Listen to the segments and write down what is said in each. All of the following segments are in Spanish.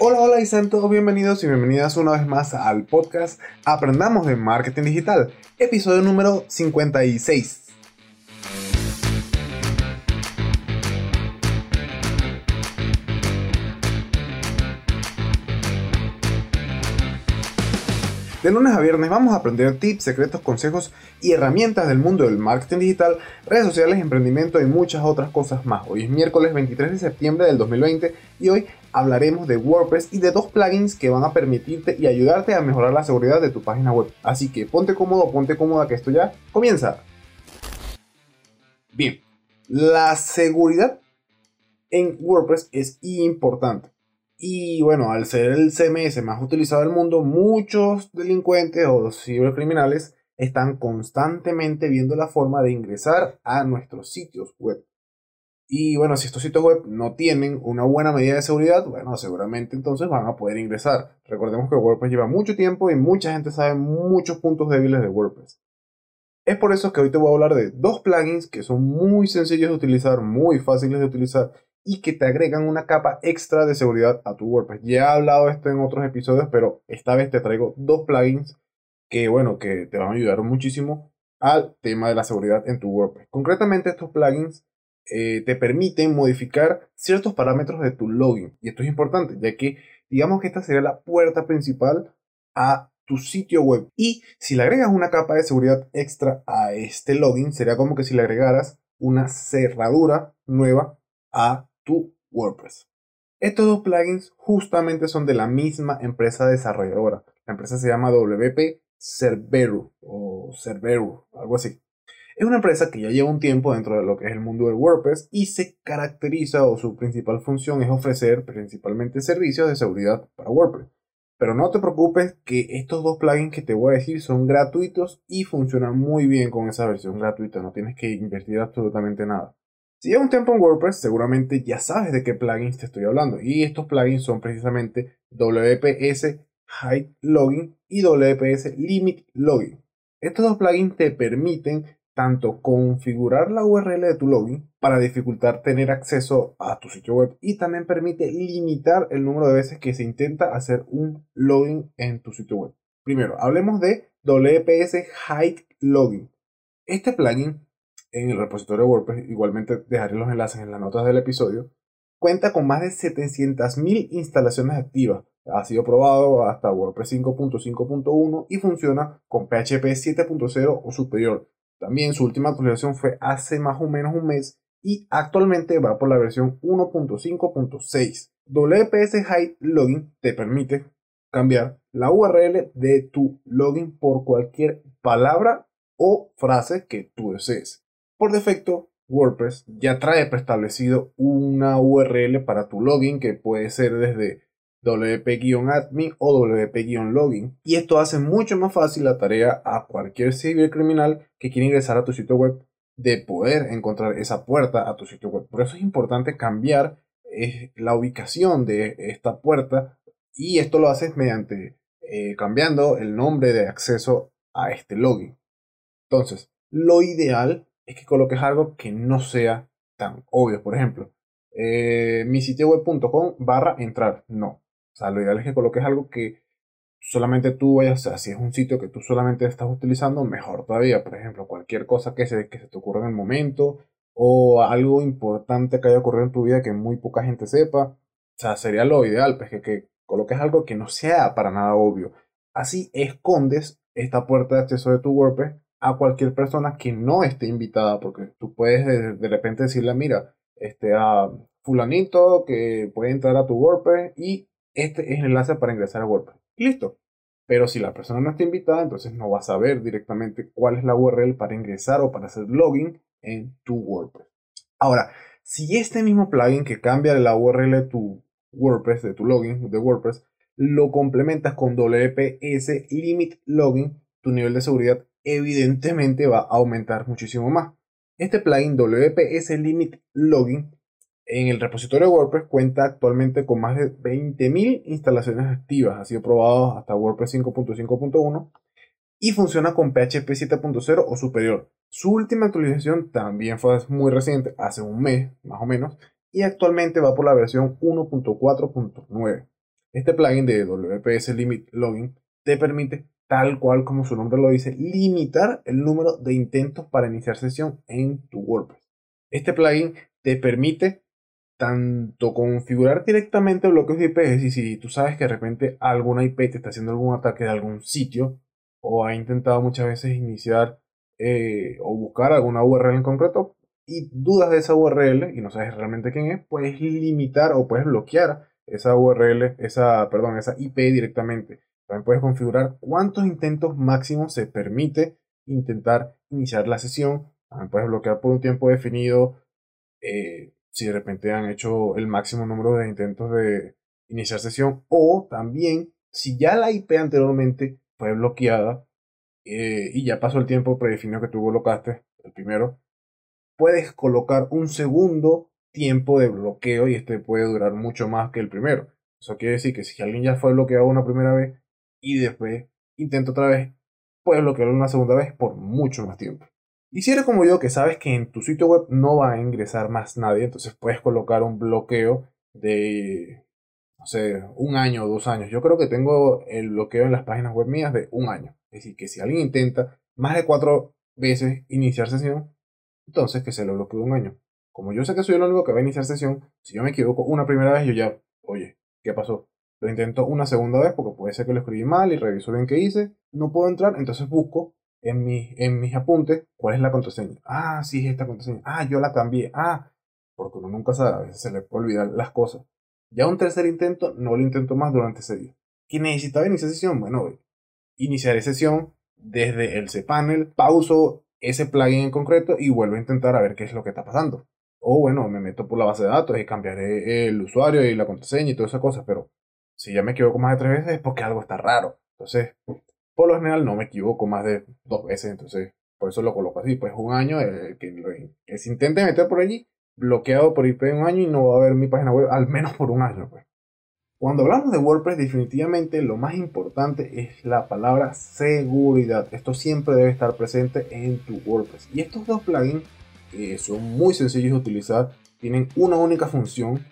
Hola, hola y sean todos bienvenidos y bienvenidas una vez más al podcast Aprendamos de Marketing Digital, episodio número 56. De lunes a viernes vamos a aprender tips, secretos, consejos y herramientas del mundo del marketing digital, redes sociales, emprendimiento y muchas otras cosas más. Hoy es miércoles 23 de septiembre del 2020 y hoy hablaremos de WordPress y de dos plugins que van a permitirte y ayudarte a mejorar la seguridad de tu página web. Así que ponte cómodo, ponte cómoda que esto ya comienza. Bien, la seguridad en WordPress es importante. Y bueno, al ser el CMS más utilizado del mundo, muchos delincuentes o cibercriminales están constantemente viendo la forma de ingresar a nuestros sitios web. Y bueno, si estos sitios web no tienen una buena medida de seguridad, bueno, seguramente entonces van a poder ingresar. Recordemos que WordPress lleva mucho tiempo y mucha gente sabe muchos puntos débiles de WordPress. Es por eso que hoy te voy a hablar de dos plugins que son muy sencillos de utilizar, muy fáciles de utilizar y que te agregan una capa extra de seguridad a tu WordPress. Ya he hablado esto en otros episodios, pero esta vez te traigo dos plugins que, bueno, que te van a ayudar muchísimo al tema de la seguridad en tu WordPress. Concretamente, estos plugins eh, te permiten modificar ciertos parámetros de tu login. Y esto es importante, ya que digamos que esta sería la puerta principal a tu sitio web. Y si le agregas una capa de seguridad extra a este login, sería como que si le agregaras una cerradura nueva a tu WordPress. Estos dos plugins justamente son de la misma empresa desarrolladora. La empresa se llama WP Cerberus o Cerberus, algo así. Es una empresa que ya lleva un tiempo dentro de lo que es el mundo del WordPress y se caracteriza o su principal función es ofrecer principalmente servicios de seguridad para WordPress. Pero no te preocupes que estos dos plugins que te voy a decir son gratuitos y funcionan muy bien con esa versión gratuita, no tienes que invertir absolutamente nada. Si llevas un tiempo en WordPress, seguramente ya sabes de qué plugins te estoy hablando. Y estos plugins son precisamente WPS Hide Login y WPS Limit Login. Estos dos plugins te permiten tanto configurar la URL de tu login para dificultar tener acceso a tu sitio web y también permite limitar el número de veces que se intenta hacer un login en tu sitio web. Primero, hablemos de WPS Hide Login. Este plugin en el repositorio WordPress, igualmente dejaré los enlaces en las notas del episodio, cuenta con más de 700.000 instalaciones activas. Ha sido probado hasta WordPress 5.5.1 y funciona con PHP 7.0 o superior. También su última actualización fue hace más o menos un mes y actualmente va por la versión 1.5.6. WPS Hide Login te permite cambiar la URL de tu login por cualquier palabra o frase que tú desees. Por defecto, WordPress ya trae preestablecido una URL para tu login que puede ser desde wp-admin o wp-login. Y esto hace mucho más fácil la tarea a cualquier cibercriminal que quiera ingresar a tu sitio web de poder encontrar esa puerta a tu sitio web. Por eso es importante cambiar eh, la ubicación de esta puerta y esto lo haces mediante eh, cambiando el nombre de acceso a este login. Entonces, lo ideal es que coloques algo que no sea tan obvio. Por ejemplo, eh, mi sitio web.com barra entrar. No. O sea, lo ideal es que coloques algo que solamente tú vayas, o sea, si es un sitio que tú solamente estás utilizando, mejor todavía. Por ejemplo, cualquier cosa que se, que se te ocurra en el momento o algo importante que haya ocurrido en tu vida que muy poca gente sepa. O sea, sería lo ideal, pues que, que coloques algo que no sea para nada obvio. Así escondes esta puerta de acceso de tu WordPress a cualquier persona que no esté invitada, porque tú puedes de, repente decirle, mira, este, a fulanito que puede entrar a tu WordPress y este es el enlace para ingresar a WordPress. listo. Pero si la persona no está invitada, entonces no vas a ver directamente cuál es la URL para ingresar o para hacer login en tu WordPress. Ahora, si este mismo plugin que cambia la URL de tu WordPress, de tu login de WordPress, lo complementas con WPS Limit Login, tu nivel de seguridad evidentemente va a aumentar muchísimo más. Este plugin WPS Limit Login en el repositorio de WordPress cuenta actualmente con más de 20.000 instalaciones activas. Ha sido probado hasta WordPress 5.5.1 y funciona con PHP 7.0 o superior. Su última actualización también fue muy reciente, hace un mes más o menos, y actualmente va por la versión 1.4.9. Este plugin de WPS Limit Login te permite, tal cual como su nombre lo dice, limitar el número de intentos para iniciar sesión en tu WordPress. Este plugin te permite tanto configurar directamente bloques de IP, es decir, si tú sabes que de repente alguna IP te está haciendo algún ataque de algún sitio o ha intentado muchas veces iniciar eh, o buscar alguna URL en concreto y dudas de esa URL y no sabes realmente quién es, puedes limitar o puedes bloquear esa URL, esa, perdón, esa IP directamente. También puedes configurar cuántos intentos máximos se permite intentar iniciar la sesión. También puedes bloquear por un tiempo definido eh, si de repente han hecho el máximo número de intentos de iniciar sesión. O también si ya la IP anteriormente fue bloqueada eh, y ya pasó el tiempo predefinido que tú colocaste, el primero, puedes colocar un segundo tiempo de bloqueo y este puede durar mucho más que el primero. Eso quiere decir que si alguien ya fue bloqueado una primera vez y después intenta otra vez, puedes bloquearlo una segunda vez por mucho más tiempo. Y si eres como yo que sabes que en tu sitio web no va a ingresar más nadie, entonces puedes colocar un bloqueo de, no sé, un año o dos años. Yo creo que tengo el bloqueo en las páginas web mías de un año. Es decir, que si alguien intenta más de cuatro veces iniciar sesión, entonces que se lo bloquee un año. Como yo sé que soy el único que va a iniciar sesión, si yo me equivoco una primera vez, yo ya, oye, ¿qué pasó? Lo intento una segunda vez porque puede ser que lo escribí mal y reviso bien qué hice. No puedo entrar, entonces busco en, mi, en mis apuntes cuál es la contraseña. Ah, sí, es esta contraseña. Ah, yo la cambié. Ah, porque uno nunca sabe, a veces se le puede olvidar las cosas. Ya un tercer intento, no lo intento más durante ese día. ¿Qué necesitaba iniciar sesión? Bueno, iniciaré sesión desde el cPanel, pauso ese plugin en concreto y vuelvo a intentar a ver qué es lo que está pasando. O bueno, me meto por la base de datos y cambiaré el usuario y la contraseña y todas esas cosas, pero si ya me equivoco más de tres veces es porque algo está raro. Entonces, por lo general no me equivoco más de dos veces, entonces por eso lo coloco así. Pues un año, eh, que, que, se intente meter por allí, bloqueado por IP un año y no va a ver mi página web al menos por un año. Pues. Cuando hablamos de WordPress, definitivamente lo más importante es la palabra seguridad. Esto siempre debe estar presente en tu WordPress. Y estos dos plugins eh, son muy sencillos de utilizar, tienen una única función,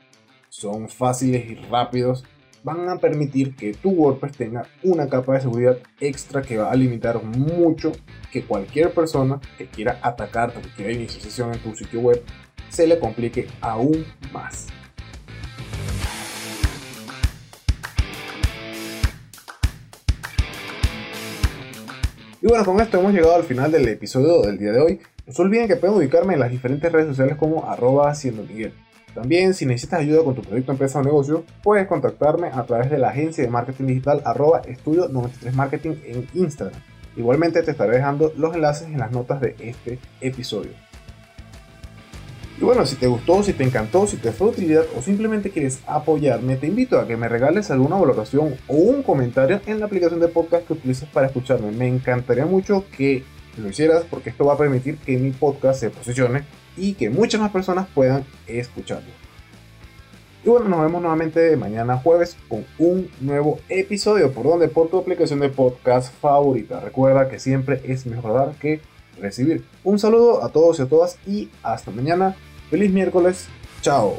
son fáciles y rápidos, van a permitir que tu WordPress tenga una capa de seguridad extra que va a limitar mucho que cualquier persona que quiera atacarte, que quiera iniciar sesión en tu sitio web, se le complique aún más. Y bueno, con esto hemos llegado al final del episodio del día de hoy. No se olviden que pueden ubicarme en las diferentes redes sociales como arroba haciendo Miguel. También, si necesitas ayuda con tu proyecto, empresa o negocio, puedes contactarme a través de la agencia de marketing digital arroba estudio 93 marketing en Instagram. Igualmente te estaré dejando los enlaces en las notas de este episodio. Y bueno, si te gustó, si te encantó, si te fue de utilidad o simplemente quieres apoyarme, te invito a que me regales alguna valoración o un comentario en la aplicación de podcast que utilices para escucharme. Me encantaría mucho que lo hicieras porque esto va a permitir que mi podcast se posicione y que muchas más personas puedan escucharlo. Y bueno, nos vemos nuevamente mañana jueves con un nuevo episodio. ¿Por donde Por tu aplicación de podcast favorita. Recuerda que siempre es mejor dar que recibir. Un saludo a todos y a todas y hasta mañana. Feliz miércoles. Chao.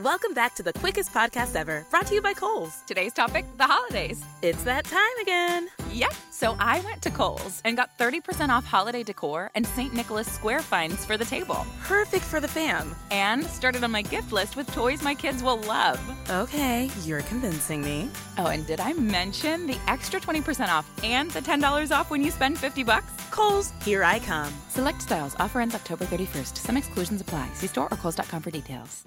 Welcome back to the quickest podcast ever, brought to you by Kohl's. Today's topic the holidays. It's that time again. Yep. So I went to Kohl's and got 30% off holiday decor and St. Nicholas Square finds for the table. Perfect for the fam. And started on my gift list with toys my kids will love. Okay, you're convincing me. Oh, and did I mention the extra 20% off and the $10 off when you spend 50 bucks? Kohl's, here I come. Select styles. Offer ends October 31st. Some exclusions apply. See store or kohls.com for details.